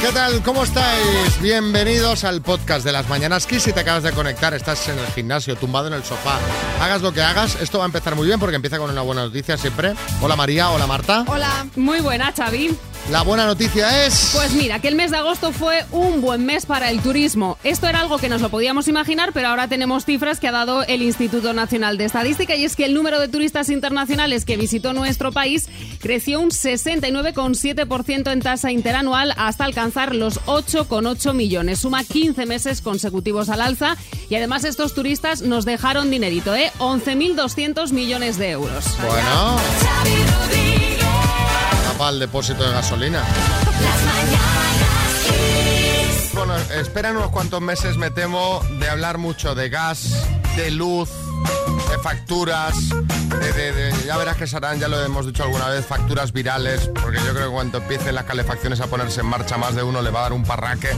¿qué tal? ¿Cómo estáis? Bienvenidos al podcast de las Mañanas Kiss. Si te acabas de conectar, estás en el gimnasio, tumbado en el sofá. Hagas lo que hagas, esto va a empezar muy bien porque empieza con una buena noticia siempre. Hola María, hola Marta. Hola. Muy buena, Xavi. La buena noticia es... Pues mira, que el mes de agosto fue un buen mes para el turismo. Esto era algo que nos lo podíamos imaginar, pero ahora tenemos cifras que ha dado el Instituto Nacional de Estadística y es que el número de turistas internacionales que visitó nuestro país creció un 69,7% en tasa interanual hasta alcanzar los 8,8 millones. Suma 15 meses consecutivos al alza y además estos turistas nos dejaron dinerito, ¿eh? 11.200 millones de euros. Bueno el depósito de gasolina. Bueno, esperan unos cuantos meses, me temo, de hablar mucho de gas, de luz, de facturas, de, ya verás que serán, ya lo hemos dicho alguna vez, facturas virales, porque yo creo que cuando empiecen las calefacciones a ponerse en marcha más de uno le va a dar un parraque.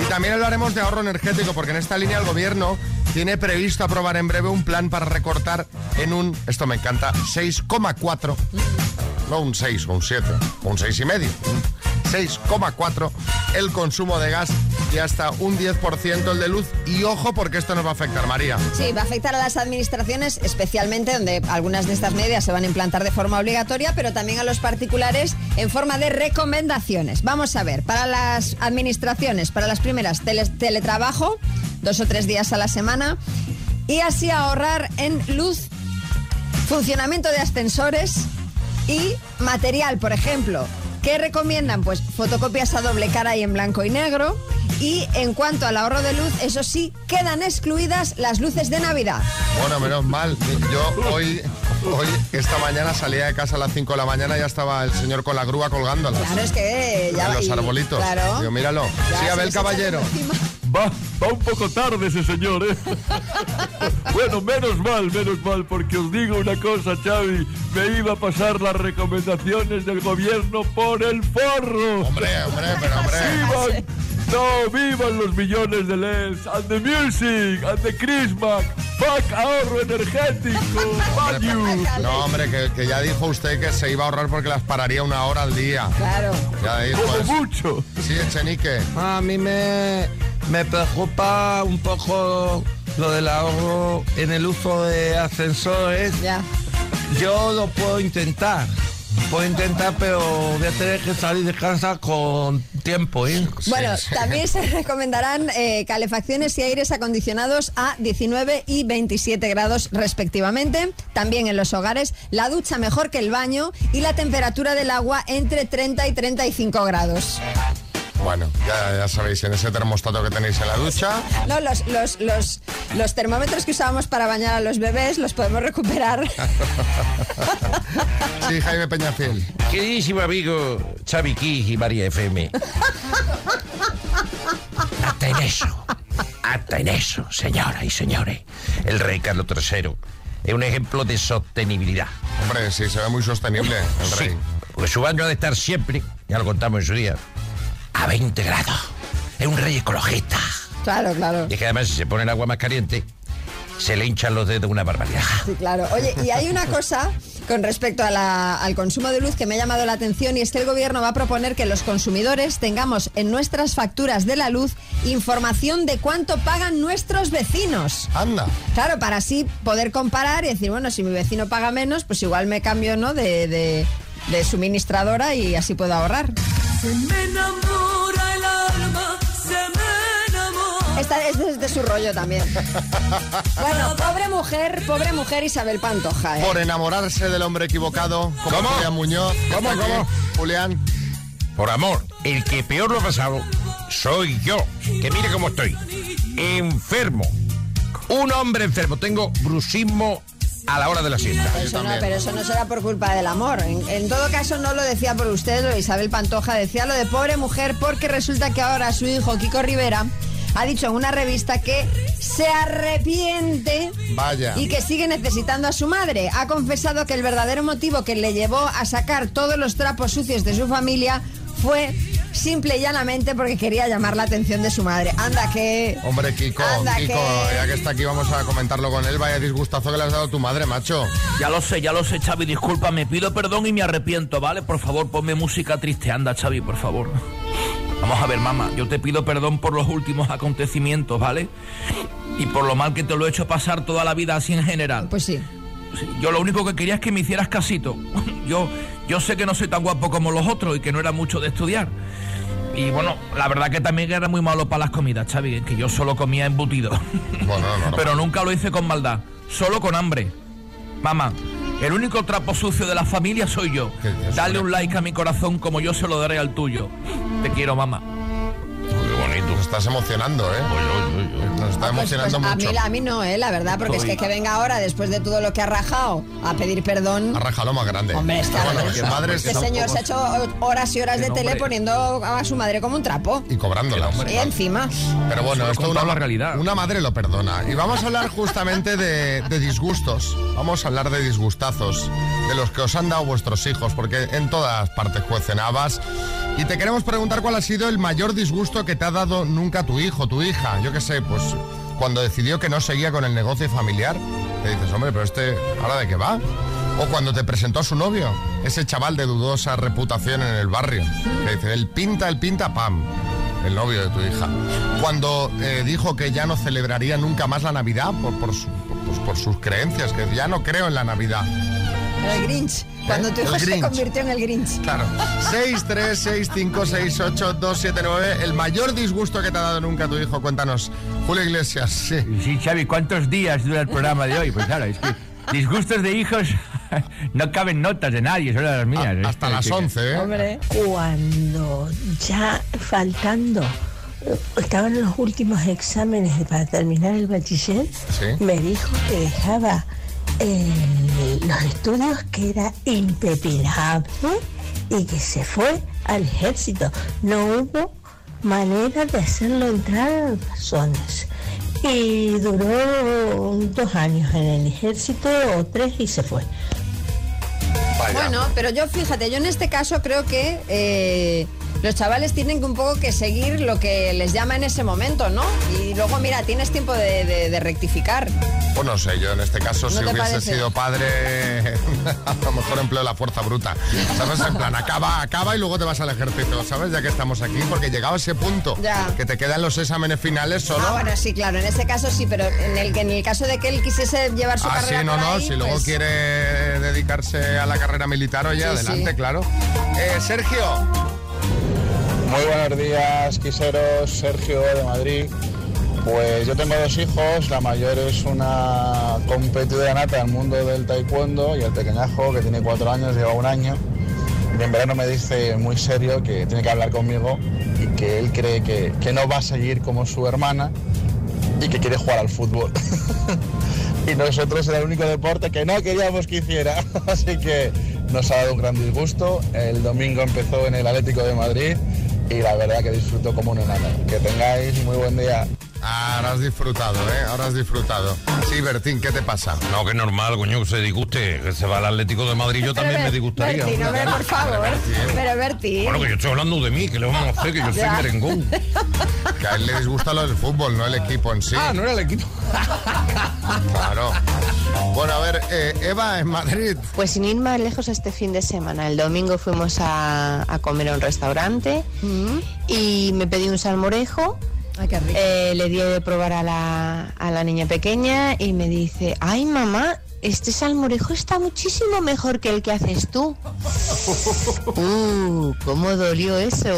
Y también hablaremos de ahorro energético, porque en esta línea el gobierno tiene previsto aprobar en breve un plan para recortar en un, esto me encanta, 6,4 no un 6 o un 7, un 6 y medio, 6,4 el consumo de gas y hasta un 10% el de luz. Y ojo porque esto nos va a afectar, María. Sí, va a afectar a las administraciones, especialmente donde algunas de estas medidas se van a implantar de forma obligatoria, pero también a los particulares en forma de recomendaciones. Vamos a ver, para las administraciones, para las primeras, teletrabajo, dos o tres días a la semana, y así ahorrar en luz, funcionamiento de ascensores, y material, por ejemplo, ¿qué recomiendan? Pues fotocopias a doble cara y en blanco y negro. Y en cuanto al ahorro de luz, eso sí, quedan excluidas las luces de Navidad. Bueno, menos mal. Yo hoy, hoy esta mañana salía de casa a las 5 de la mañana y ya estaba el señor con la grúa colgándolas. Claro, es que ya... En los arbolitos. Claro. Digo, míralo. sí, a ver el caballero. Va, va un poco tarde ese señor, ¿eh? bueno, menos mal, menos mal, porque os digo una cosa, Xavi, me iba a pasar las recomendaciones del gobierno por el forro. Hombre, hombre, pero hombre. No, vivan los millones de LEDs, and the music, and the Christmas, fuck ahorro energético, value. No, hombre, que, ya dijo usted que se iba a ahorrar porque las pararía una hora al día. Claro. Ya dijo. Como mucho. Sí, Echenique. A mí me me preocupa un poco lo del ahorro en el uso de ascensores. Ya. Yo lo puedo intentar. Puedo intentar, pero voy a tener que salir de casa con tiempo. ¿eh? Bueno, también se recomendarán eh, calefacciones y aires acondicionados a 19 y 27 grados respectivamente. También en los hogares, la ducha mejor que el baño y la temperatura del agua entre 30 y 35 grados. Bueno, ya, sabéis, en ese termostato que tenéis en la ducha. No, los, los, los, los termómetros que usábamos para bañar a los bebés los podemos recuperar. sí, Jaime Peñafiel. Queridísimo amigo Xavi Kiss y María FM. Hasta en eso, hasta en eso, señoras y señores. El rey Carlos III es un ejemplo de sostenibilidad. Hombre, sí, se ve muy sostenible el rey. Sí, porque su baño ha de estar siempre, ya lo contamos en su día, a 20 grados. Es un rey ecologista. Claro, claro. Y es que además si se pone el agua más caliente, se le hinchan los dedos una barbaridad. Sí, claro. Oye, y hay una cosa con respecto al consumo de luz que me ha llamado la atención y es que el gobierno va a proponer que los consumidores tengamos en nuestras facturas de la luz información de cuánto pagan nuestros vecinos. Anda. Claro, para así poder comparar y decir, bueno, si mi vecino paga menos, pues igual me cambio, ¿no? De, de, de suministradora y así puedo ahorrar. Se me enamora el alma, se me enamora. Esta es de, su rollo también. bueno, pobre mujer, pobre mujer Isabel Pantoja. ¿eh? Por enamorarse del hombre equivocado, como ¿Cómo? Julián Muñoz. ¿Cómo, cómo? Julián. Por amor, el que peor lo ha pasado soy yo. Que mire cómo estoy. Enfermo. Un hombre enfermo. Tengo bruxismo a la hora de la siesta. pero eso no será por culpa del amor. En, todo caso, no lo decía por usted, lo Isabel Pantoja, decía lo de pobre mujer porque resulta que ahora su hijo Kiko Rivera ha dicho en una revista que se arrepiente Vaya. y que sigue necesitando a su madre. Ha confesado que el verdadero motivo que le llevó a sacar todos los trapos sucios de su familia fue simple y llanamente porque quería llamar la atención de su madre. Anda que... Hombre, Kiko, Kiko, ya que está aquí vamos a comentarlo con él. Vaya disgustazo que le has dado a tu madre, macho. Ya lo sé, ya lo sé, Xavi. Disculpa, me pido perdón y me arrepiento, ¿vale? Por favor, ponme música triste. Anda, Xavi, por favor. Vamos a ver, mamá, yo te pido perdón por los últimos acontecimientos, ¿vale? Y por lo mal que te lo he hecho pasar toda la vida así en general. Pues sí. Yo lo único que quería es que me hicieras casito. Yo, yo sé que no soy tan guapo como los otros y que no era mucho de estudiar. Y bueno, la verdad que también era muy malo para las comidas, Xavi, que yo solo comía embutido. Bueno, no, no. Pero nunca lo hice con maldad, solo con hambre. Mamá, el único trapo sucio de la familia soy yo. ¿Qué dices, Dale un like a mi corazón como yo se lo daré al tuyo. Te quiero, mamá. Nos estás emocionando, ¿eh? Nos está Ah, pues- emocionando pues a mucho. mí, a mí no, ¿eh? La verdad, porque es que que venga ahora, después de todo lo que ha rajado, a pedir perdón. Ha rajado más grande. Hombre, es Pero a bueno, madre Este está- señor se ha hecho horas y horas de tele hombre. poniendo a su madre como un trapo. y cobrándola. Y encima. Pero bueno, esto contaba una, la realidad. una madre lo perdona. Y vamos a hablar justamente de, de disgustos. Vamos a hablar de disgustazos, de los que os han dado vuestros hijos, porque en todas partes cuecen habas. Y te queremos preguntar cuál ha sido el mayor disgusto que te ha dado nunca tu hijo, tu hija. Yo qué sé, pues cuando decidió que no seguía con el negocio familiar, te dices, hombre, pero este, ¿ahora de qué va? O cuando te presentó a su novio, ese chaval de dudosa reputación en el barrio, dice, el pinta, el pinta, pam el novio de tu hija. Cuando eh, dijo que ya no celebraría nunca más la Navidad por, por sus creencias, que ya no creo en la Navidad. El Grinch. Cuando tu El hijo se Grinch. convirtió en el Grinch. Claro. 6, 3, 6, 5, 6, 8, 2, 7, 9. El mayor disgusto que te ha dado nunca tu hijo. Cuéntanos. Julio Iglesias, sí. Sí, Xavi, ¿cuántos días dura el programa de hoy? Pues claro, es que disgustos de hijos no caben notas de nadie, solo las mías. A- hasta las que- 11, ¿eh? Hombre. Cuando ya faltando, eh, estaban los últimos exámenes para terminar el bachiller, Sí. me dijo que dejaba eh, los estudios que era impepinable y que se fue al ejército. No hubo manera de hacerlo entrar en razones. Y duró dos años en el ejército o tres y se fue. Vaya. Bueno, pero yo fíjate, yo en este caso creo que eh, los chavales tienen que un poco que seguir lo que les llama en ese momento, ¿no? Y luego, mira, tienes tiempo de, de- de rectificar. Pues no sé, yo en este caso, ¿No si hubiese parece? sido padre, a lo mejor empleo la fuerza bruta. ¿Sabes? En plan, acaba, acaba y luego te vas al ejército, ¿sabes? Ya que estamos aquí, porque llegado a ese punto, Ya. que te quedan los exámenes finales solo. Ah, bueno, sí, claro, en ese caso sí, pero en el, en el caso de que él quisiese llevar su Ah, carrera sí, no, no, ahí, si luego pues, quiere dedicarse a la carrera militar, oye, Sí, adelante, sí. claro. Eh, Sergio, Muy buenos días, quiseros. Sergio de Madrid. Pues yo tengo dos hijos, la mayor es una competidora nata del mundo del taekwondo y el pequeñajo que tiene cuatro años, lleva un año. Y en verano me dice muy serio que tiene que hablar conmigo y que él cree que, que no va a seguir como su hermana y que quiere jugar al fútbol. y nosotros era el único deporte que no queríamos que hiciera. Así que nos ha dado un gran disgusto. El domingo empezó en el Atlético de Madrid y la verdad que disfruto como un enano. Que tengáis muy buen día. Ahora has disfrutado, ¿eh? Ahora has disfrutado. Sí, Bertín, ¿qué te pasa? No, que es normal, coño, que se disguste. Que se va al Atlético de Madrid, yo también me disgustaría. Bertín, hombre, por favor. Pero Bertín. Bueno, que yo estoy hablando de mí, que le vamos a hacer, que yo soy Ya. merengón. Que a él le disgusta lo del fútbol, no el equipo en sí. Ah, no era el equipo. Claro. Bueno, a ver, eh, Eva en Madrid. Pues sin ir más lejos este fin de semana, el domingo fuimos a, a comer a un restaurante y me pedí un salmorejo. Ay, qué rico. Eh, le di de probar a la, a la niña pequeña y me dice, ay mamá, este salmorejo está muchísimo mejor que el que haces tú. uh, ¿cómo dolió eso?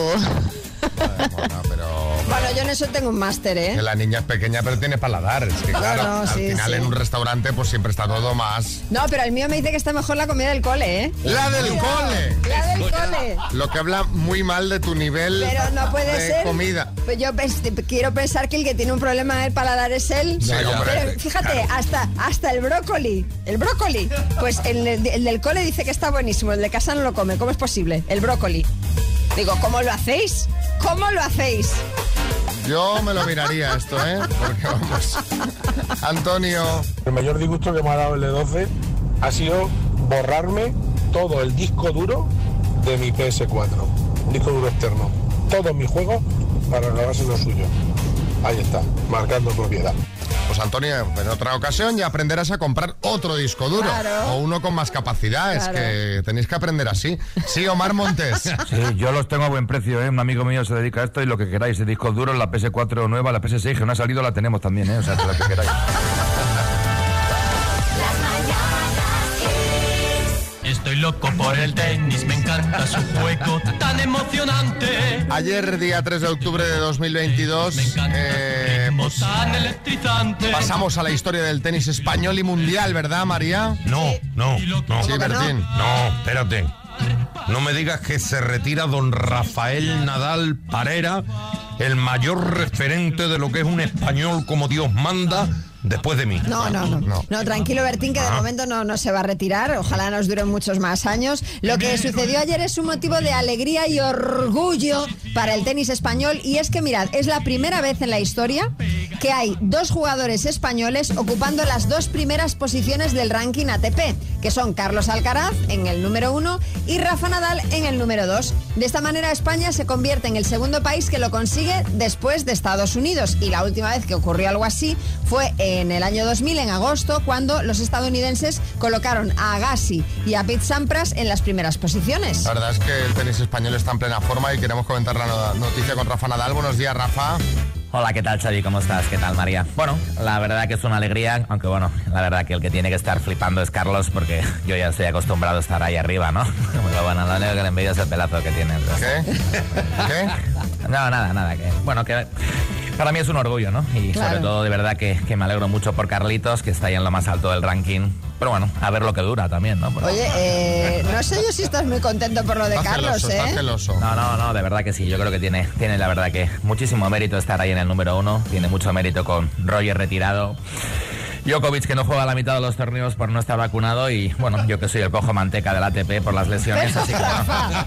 Bueno, pero... Bueno, yo en eso tengo un máster, ¿eh? Que la niña es pequeña pero tiene paladar. Es que claro, no, al sí, final sí. en un restaurante pues siempre está todo más... No, pero el mío me dice que está mejor la comida del cole, ¿eh? ¡La del cole! La del cole. Lo que habla muy mal de tu nivel Pero no puede de ser. comida. Pues yo quiero pensar que el que tiene un problema del paladar es él. Sí, hombre. Pero fíjate, hasta, hasta el brócoli. El brócoli. Pues el, el del cole dice que está buenísimo. El de casa no lo come. ¿Cómo es posible? El brócoli. Digo, ¿cómo lo hacéis? ¿Cómo lo hacéis? Yo me lo miraría esto, ¿eh? Porque vamos... Antonio... El mayor disgusto que me ha dado el de 12 ha sido borrarme todo el disco duro de mi PS4. Un disco duro externo. Todos mis juegos para grabarse lo suyo. Ahí está, marcando propiedad. Pues Antonio, en otra ocasión ya aprenderás a comprar otro disco duro Claro. o uno con más capacidad. Es que tenéis que aprender así. Sí, Omar Montes. Sí, yo los tengo a buen precio, ¿eh? Un amigo mío se dedica a esto y lo que queráis, el disco duro, la PS4 nueva, la PS6 que no ha salido la tenemos también, ¿eh? O sea, lo que queráis. Estoy loco por el tenis, me encanta su juego tan emocionante. Ayer, día 3 de octubre de 2022, eh, pues, pasamos a la historia del tenis español y mundial, ¿verdad, María? No, no, no. Sí, Bertín. No, espérate. No me digas que se retira don Rafael Nadal Parera, el mayor referente de lo que es un español como Dios manda, después de mí. No, no, no, no. tranquilo, Bertín, que de Ah. momento no, no se va a retirar. Ojalá nos duren muchos más años. Lo que sucedió ayer es un motivo de alegría y orgullo para el tenis español. Y es que, mirad, es la primera vez en la historia que hay dos jugadores españoles ocupando las dos primeras posiciones del ranking ATP, que son Carlos Alcaraz en el número uno y Rafa Nadal en el número dos. De esta manera, España se convierte en el segundo país que lo consigue después de Estados Unidos. Y la última vez que ocurrió algo así fue en el año 2000, en agosto, cuando los estadounidenses colocaron a Agassi y a Pete Sampras en las primeras posiciones. La verdad es que el tenis español está en plena forma y queremos comentar la no- noticia con Rafa Nadal. Buenos días, Rafa. Hola, ¿qué tal Xavi? ¿Cómo estás? ¿Qué tal María? Bueno, la verdad que es una alegría, aunque bueno, la verdad que el que tiene que estar flipando es Carlos porque yo ya estoy acostumbrado a estar ahí arriba, ¿no? Pero bueno, lo único que le envidio es el pelazo que tiene. ¿Qué? ¿Qué? No, nada, nada. Que, bueno, que para mí es un orgullo, ¿no? Y Claro. sobre todo, de verdad, que, que me alegro mucho por Carlitos, que está ahí en lo más alto del ranking. Pero bueno, a ver lo que dura también, ¿no? Oye, eh, no sé yo si estás muy contento por lo de Está Carlos, celoso, está ¿eh? celoso. No, no, no, de verdad que sí. Yo creo que tiene, tiene la verdad que muchísimo mérito estar ahí en el número uno. Tiene mucho mérito con Roger retirado. Djokovic que no juega la mitad de los torneos por no estar vacunado y bueno, yo que soy el cojo manteca del ATP por las lesiones, así que bueno.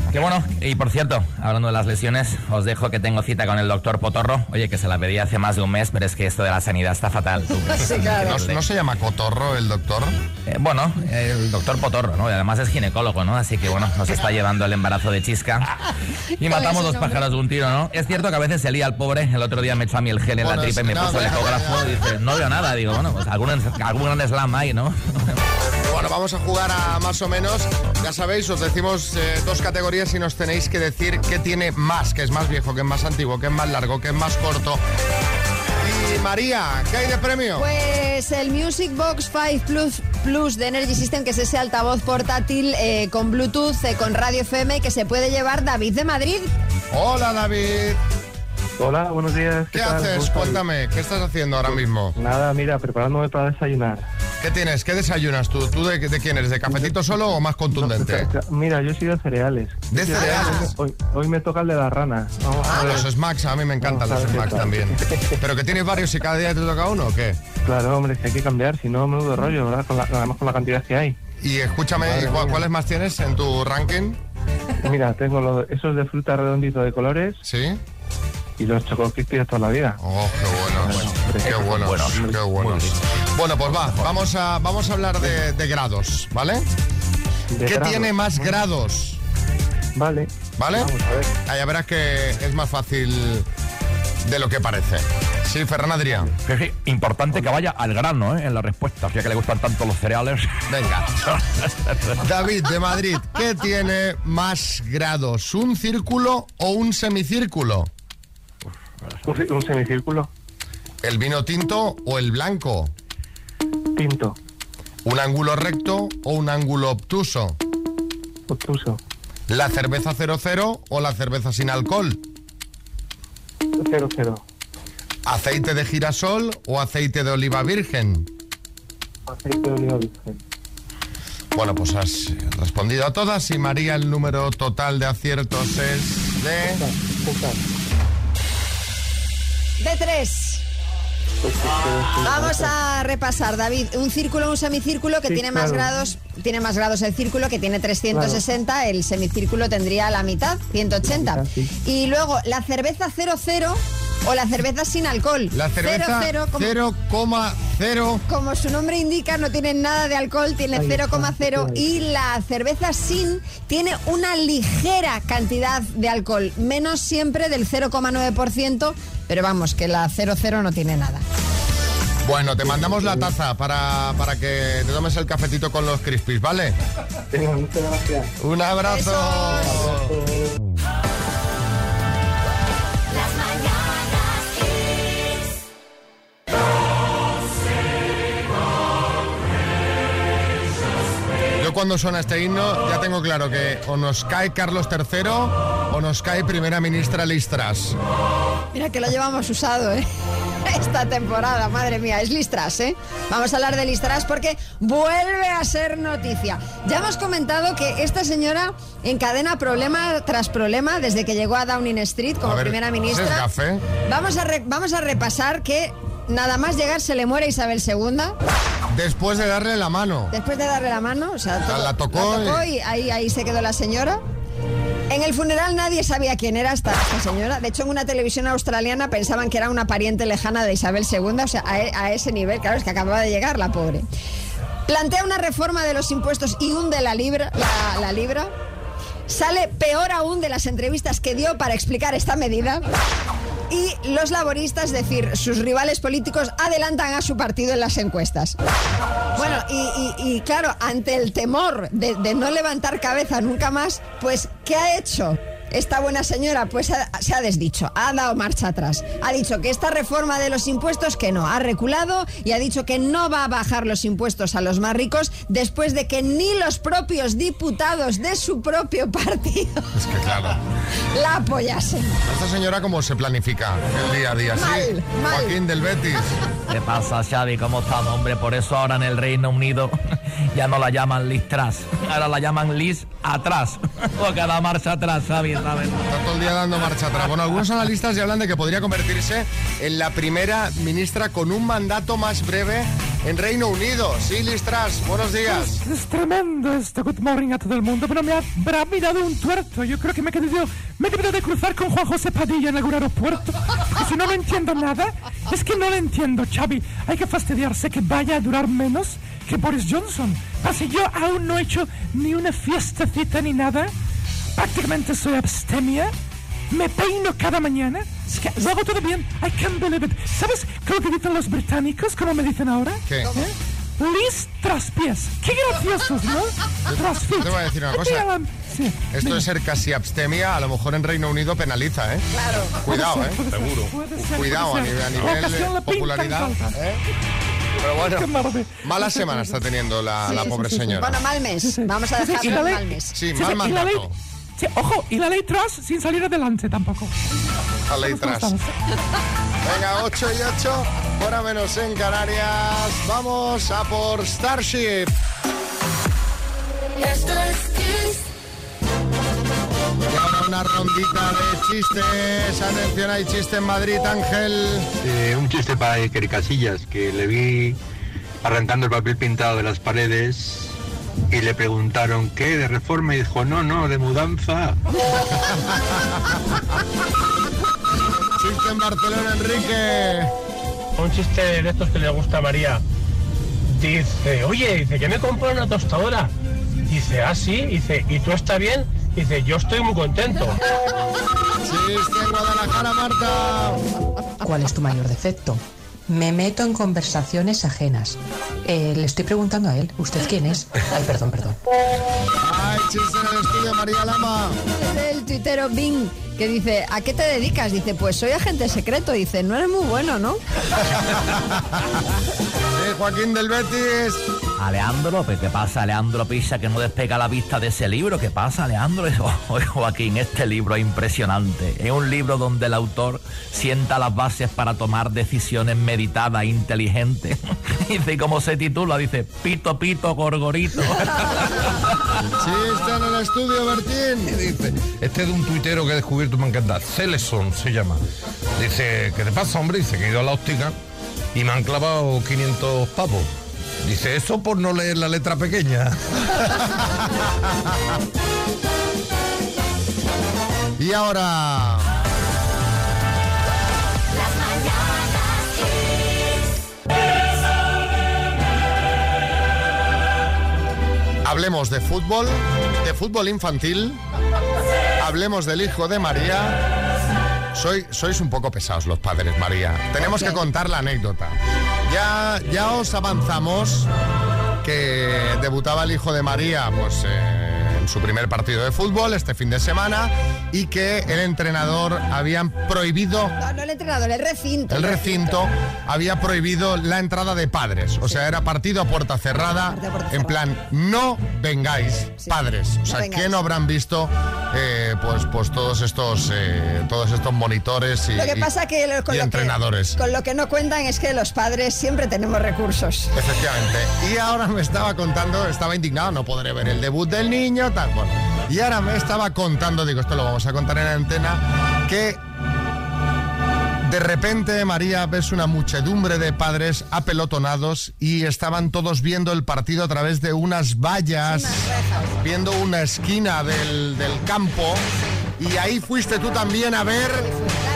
Que bueno, y por cierto, hablando de las lesiones, os dejo que tengo cita con el doctor Potorro. Oye, que se la pedí hace más de un mes, pero es que esto de la sanidad está fatal. tú. Sí, claro. ¿No, no se llama Cotorro el doctor? Eh, bueno, el doctor Potorro, ¿no? Y además es ginecólogo, ¿no? Así que bueno, nos está llevando el embarazo de chisca. Y matamos dos pájaros de un tiro, ¿no? Es cierto que a veces se lía el pobre. El otro día me echó a mí el gel en Bueno, la tripa y me no, puso el ecógrafo. deja. Dice, no veo nada. Digo, bueno, pues algún, algún gran slam hay, ¿no? Bueno, vamos a jugar a más o menos. Ya sabéis, os decimos eh, dos categorías y nos tenéis que decir qué tiene más, qué es más viejo, qué es más antiguo, qué es más largo, qué es más corto. Y María, ¿qué hay de premio? Pues el Music Box 5 Plus, Plus de Energy System, que es ese altavoz portátil eh, con Bluetooth, eh, con radio FM, que se puede llevar David de Madrid. Hola David, Hola, buenos días. ¿qué haces? Cuéntame, ¿qué estás haciendo ahora mismo? Nada, mira, preparándome para desayunar. ¿Qué tienes? ¿Qué desayunas tú? ¿Tú de, de quién eres? ¿De cafetito solo o más contundente? Mira, yo soy de cereales. ¿De cereales? Hoy, hoy me toca el de la rana. Vamos a Ah, ver. los Smacks, a mí me encantan Vamos los Smacks también. ¿Pero que tienes varios y cada día te toca uno o qué? Claro, hombre, que hay que cambiar, si no, menudo rollo, ¿verdad? Con la- además con la cantidad que hay. Y escúchame, Madre ¿cu- mía. ¿cuáles más tienes en tu ranking? Mira, tengo los, esos de fruta redondito de colores. Sí. Y los chocolate de toda la vida. Oh, qué buenos. Qué buenos, buenos. qué buenos. Bueno, pues va, vamos a, vamos a hablar de, de grados, ¿vale? De ¿Qué grados. tiene más grados? Vale. ¿Vale? Vamos a ver. Ah, ya verás que es más fácil de lo que parece. Sí, Ferran Adrián. Sí, sí, importante que vaya al grano, ¿eh? En la respuesta, ya que le gustan tanto los cereales. Venga. David de Madrid, ¿qué tiene más grados? ¿Un círculo o un semicírculo? Un, semicírculo. ¿El vino tinto o el blanco? Tinto. ¿Un ángulo recto o un ángulo obtuso? Obtuso. ¿La cerveza 00 o la cerveza sin alcohol? Cero, cero. ¿Aceite de girasol o aceite de oliva virgen? Aceite de oliva virgen. Bueno, pues has respondido a todas y María el número total de aciertos es de... De tres. Vamos a repasar, David. Un círculo, un semicírculo que Sí, tiene más claro. grados. Tiene más grados el círculo, que tiene 360. El semicírculo tendría la mitad, 180. Y luego la cerveza 00 o la cerveza sin alcohol. La cerveza 00, como, 0,0... como su nombre indica, no tiene nada de alcohol, tiene Ahí está, 0,0. ahí. Y la cerveza sin tiene una ligera cantidad de alcohol, menos siempre del 0,9%, pero vamos, que la 00 no tiene nada. Bueno, te mandamos la taza para, para que te tomes el cafetito con los crispies, ¿vale? Venga, muchas gracias. Un abrazo. Cuando suena este himno ya tengo claro que o nos cae Carlos III o nos cae primera ministra Listras. Mira que lo llevamos usado, ¿eh? Esta temporada, madre mía, es Listras, ¿eh? Vamos a hablar de Listras porque vuelve a ser noticia. Ya hemos comentado que esta señora encadena problema tras problema desde que llegó a Downing Street como ver, primera ¿ese es ministra. gafe? Vamos a, re- vamos a repasar que nada más llegar se le muere Isabel II. Después de darle la mano. Después de darle la mano, o sea, sea, la tocó y... ahí, ahí se quedó la señora. En el funeral nadie sabía quién era esta, esta señora. De hecho, en una televisión australiana pensaban que era una pariente lejana de Isabel II, o sea, a, e- a ese nivel, claro, es que acababa de llegar la pobre. Plantea una reforma de los impuestos y hunde la libra, la, la libra. Sale peor aún de las entrevistas que dio para explicar esta medida. Y los laboristas, es decir, sus rivales políticos, adelantan a su partido en las encuestas. Bueno, y, claro, ante el temor de, de no levantar cabeza nunca más, pues, ¿qué ha hecho? Esta buena señora pues ha- se ha desdicho, ha dado marcha atrás. Ha dicho que esta reforma de los impuestos que no, ha reculado y ha dicho que no va a bajar los impuestos a los más ricos después de que ni los propios diputados de su propio partido Es que claro. la apoyasen. Esta señora cómo se planifica el día a día, ¿sí? Mal, mal. Joaquín del Betis. ¿Qué pasa, Xavi? ¿Cómo estamos, hombre? Por eso ahora en el Reino Unido ya no la llaman Liz Tras, ahora la llaman Liz atrás. Porque da marcha atrás, Xavi, Está todo el día dando marcha atrás. Bueno, algunos analistas ya hablan de que podría convertirse en la primera ministra con un mandato más breve en Reino Unido. Sí, Listras, buenos días. Es tremendo esto. Good morning a todo el mundo. Pero me ha, me ha mirado un tuerto. Yo creo que me he querido, me he querido de cruzar con Juan José Padilla en algún aeropuerto. Y si no lo entiendo nada, es que no lo entiendo, Xavi. Hay que fastidiarse que vaya a durar menos que Boris Johnson. Así yo aún no he hecho ni una fiestecita ni nada. Prácticamente soy abstemia. Me peino cada mañana. Es que lo hago todo bien. I can't believe it. ¿Sabes lo que dicen los británicos? ¿Cómo me dicen ahora? ¿Qué? ¿Eh? Liz traspiés. Qué graciosos, ¿no? Traspiés. Te voy a decir una cosa. Sí, Esto de ser casi abstemia, a lo mejor en Reino Unido penaliza, ¿eh? Claro. Cuidado, Puede ¿eh? ser, ser, Seguro. Cuidado a nivel, a nivel de popularidad. ¿eh? Pero bueno, mala semana está teniendo la, Sí, la pobre sí, sí. señora. Bueno, mal mes. Vamos a Sí, sí, y dejarlo en mal mes. Sí, Sí, mal mandato. Sí, ojo, y la ley tras sin salir adelante tampoco. La ley estamos. Venga, 8 y 8, hora menos en Canarias. Vamos a por Starship. Esto es Kiss. Y ahora una rondita de chistes. Atención, hay chiste en Madrid, Ángel. Eh, un chiste para Iker Casillas, que le vi arrancando el papel pintado de las paredes y le preguntaron, ¿qué? ¿De reforma? Y dijo, no, no, de mudanza. Chiste en Barcelona, Enrique. Un chiste de estos que le gusta a María. Dice, oye, dice que me compró una tostadora. Dice, ah, sí. Dice, ¿y tú estás bien? Dice, yo estoy muy contento. Chiste en Guadalajara, Marta. ¿Cuál es tu mayor defecto? Me meto en conversaciones ajenas. Eh, le estoy preguntando a él. ¿Usted quién es? Ay, perdón, perdón. Ay, chiste en el estudio, María Lama. Es el tuitero Bing que dice, ¿a qué te dedicas? Dice, pues soy agente secreto. Dice, no eres muy bueno, ¿no? Sí, Joaquín del Betis. Alejandro, ¿qué pasa, Alejandro Pisa, que no despega la vista de ese libro? ¿Qué pasa, Alejandro? Oh, Joaquín, este libro es impresionante. Es un libro donde el autor sienta las bases para tomar decisiones meditadas, e inteligentes. Dice, ¿y cómo se titula? Dice, Pito, Pito, Gorgorito. Chiste en el estudio, Bertín. Dice, este es de un tuitero que he descubierto, me encanta. Celeson se llama. Dice, ¿qué te pasa, hombre? Dice que he ido a la óptica y me han clavado 500 pavos. Dice, eso por no leer la letra pequeña. Y ahora. Hablemos de fútbol, de fútbol infantil. Hablemos del hijo de María. Soy, sois un poco pesados los padres, María. Tenemos que contar la anécdota. Ya, ya os avanzamos que debutaba el hijo de María, pues. eh, su primer partido de fútbol este fin de semana y que el entrenador habían prohibido No, no el entrenador, el recinto. el recinto había prohibido la entrada de padres. O sea, era partido a puerta cerrada. En plan, no vengáis, padres. O sea, vengáis. ¿qué no habrán visto eh, pues, pues todos estos eh, todos estos monitores y, Lo que pasa que lo- con y lo entrenadores? que con lo que no cuentan es que los padres siempre tenemos recursos. Efectivamente. Y ahora me estaba contando, estaba indignado, no podré ver el debut del niño, tal, bueno. Y ahora me estaba contando, digo, esto lo vamos a contar en la antena, que de repente, María, ves una muchedumbre de padres apelotonados y estaban todos viendo el partido a través de unas vallas, viendo una esquina del, del campo. Y ahí fuiste tú también a ver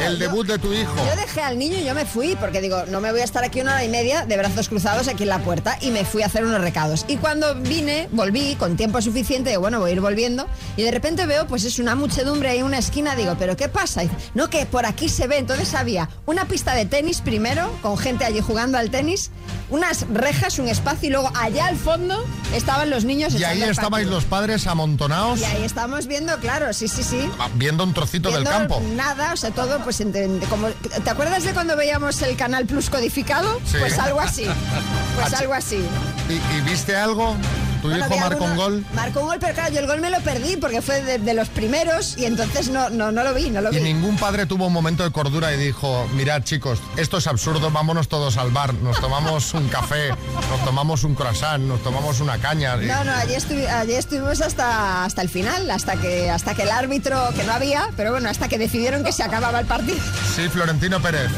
el debut de tu hijo. Yo dejé al niño y yo me fui porque digo, no me voy a estar aquí una hora y media de brazos cruzados aquí en la puerta y me fui a hacer unos recados. Y cuando vine, volví con tiempo suficiente, digo, bueno, voy a ir volviendo y de repente veo, pues es una muchedumbre ahí en una esquina, digo, ¿pero qué pasa? Y dice, no, que por aquí se ve. Entonces había una pista de tenis primero, con gente allí jugando al tenis, unas rejas, un espacio y luego allá al fondo estaban los niños. Y ahí estabais los padres amontonados, Y ahí estamos viendo, claro, sí, sí, sí. viendo un trocito del campo. Nada, o sea, todo, pues, como, ¿te acuerdas de cuando veíamos el Canal Plus codificado? Sí. Pues algo así, pues algo así. ¿Y, y viste algo? ¿Tu Bueno, hijo marcó un gol? Marcó un gol, pero claro, yo el gol me lo perdí porque fue de, de los primeros y entonces no, no, no lo vi, no lo Y vi. ningún padre tuvo un momento de cordura y dijo, mirad chicos, esto es absurdo, vámonos todos al bar, nos tomamos un café, nos tomamos un croissant, nos tomamos una caña. Y- No, no, allí, estuvi- allí estuvimos hasta, hasta el final, hasta que, hasta que el árbitro, que no había, pero bueno, hasta que decidieron que se acababa el partido. Sí, Florentino Pérez.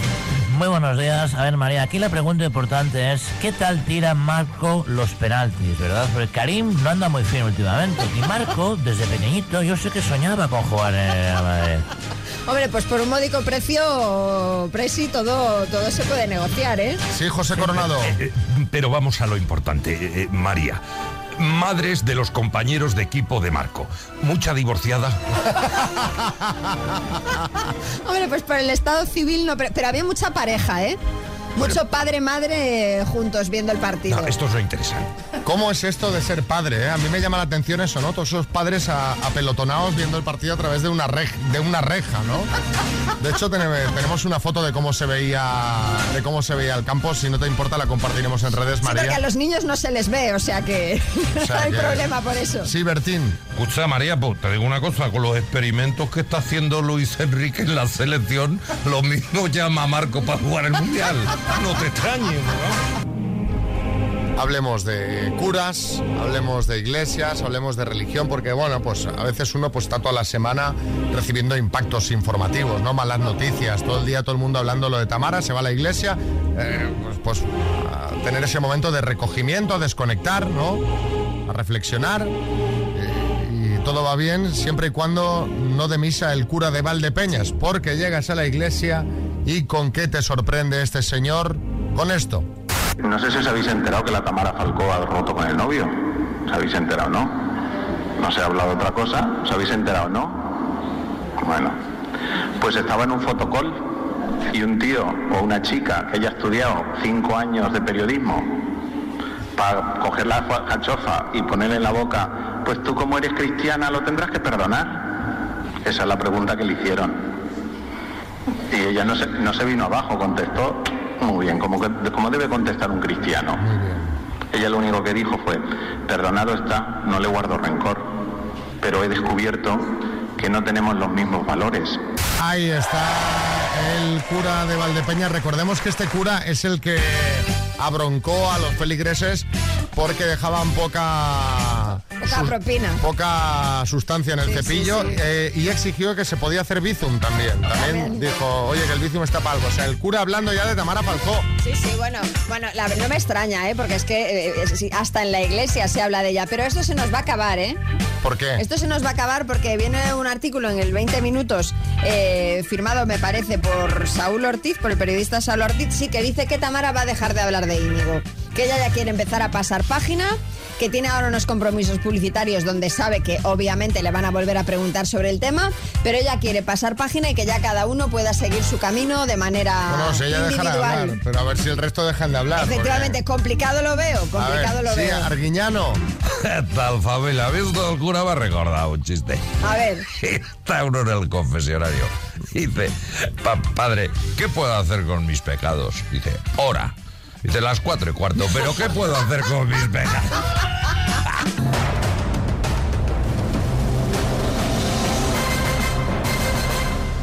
Muy buenos días. A ver, María, aquí la pregunta importante es, ¿qué tal tira Marco los penaltis, verdad? Porque Karim no anda muy fino últimamente. Y Marco, desde pequeñito, yo sé que soñaba con jugar en el Madrid. Hombre, pues por un módico precio, Presi, todo, todo se puede negociar, ¿eh? Sí, José Coronado. Eh, pero vamos a lo importante, eh, eh, María. Madres de los compañeros de equipo de Marco. Mucha divorciada. Hombre, pues por el estado civil no, pero, pero había mucha pareja, ¿eh? Mucho padre-madre juntos viendo el partido. No, estos no interesan. ¿Cómo es esto de ser padre? eh? A mí me llama la atención eso, ¿no? Todos esos padres a- apelotonados viendo el partido a través de una, rej- de una reja, ¿no? De hecho, tenemos, una foto de cómo se veía de cómo se veía el campo. Si no te importa, la compartiremos en redes, Sí, porque María. a los niños no se les ve, o sea que O sea no hay que- problema por eso. Sí, Bertín. Escucha, María, pues te digo una cosa, con los experimentos que está haciendo Luis Enrique en la selección, lo mismo llama a Marco para jugar el Mundial. No te extrañes. Hablemos de curas, hablemos de iglesias, hablemos de religión, porque bueno, pues a veces uno pues está toda la semana recibiendo impactos informativos, ¿no? Malas noticias, todo el día todo el mundo hablando lo de Tamara, se va a la iglesia, eh, pues, pues, a tener ese momento de recogimiento, a desconectar, ¿no? A reflexionar. eh, y todo va bien siempre y cuando no de misa el cura de Valdepeñas, porque llegas a la iglesia y con qué te sorprende este señor con esto. No sé si os habéis enterado que la Tamara Falcó ha roto con el novio. ¿Os habéis enterado, no? No se ha hablado otra cosa. ¿Os habéis enterado, no? Bueno, pues estaba en un fotocall y un tío o una chica que haya estudiado cinco años de periodismo para coger la fa- cachofa y ponerle en la boca, pues tú como eres cristiana lo tendrás que perdonar. Esa es la pregunta que le hicieron. Y ella no se, no se vino abajo, contestó muy bien, como, que- como debe contestar un cristiano. Ella lo único que dijo fue, perdonado está, no le guardo rencor, pero he descubierto que no tenemos los mismos valores. Ahí está el cura de Valdepeña. Recordemos que este cura es el que abroncó a los feligreses porque dejaban poca Poca propina. poca sustancia en el Sí, cepillo sí. eh, y exigió que se podía hacer bizum también. También dijo, oye, que el bizum está para algo. O sea, el cura hablando ya de Tamara Falcó. Sí, sí, bueno, bueno, la- no me extraña, ¿eh? Porque es que eh, hasta en la iglesia se habla de ella, pero esto se nos va a acabar, ¿eh? ¿Por qué? Esto se nos va a acabar porque viene un artículo en el 20 minutos eh, firmado, me parece, por Saúl Ortiz, por el periodista Saúl Ortiz, sí, que dice que Tamara va a dejar de hablar de Íñigo. Que ella ya quiere empezar a pasar página, que tiene ahora unos compromisos publicitarios donde sabe que obviamente le van a volver a preguntar sobre el tema, pero ella quiere pasar página y que ya cada uno pueda seguir su camino de manera Bueno, si ella dejará de individual. hablar, pero a ver si el resto dejan de hablar. porque- Efectivamente, complicado lo veo, A ver, lo sí, veo. Arguiñano. ¿Qué tal, familia? ¿Visto el cura? Me ha recordado un chiste. A ver, Está uno en el confesionario. Dice, "Pa- padre, ¿qué puedo hacer con mis pecados? Dice, hora. Dice, las cuatro y cuarto, pero ¿qué puedo hacer con mis pecados?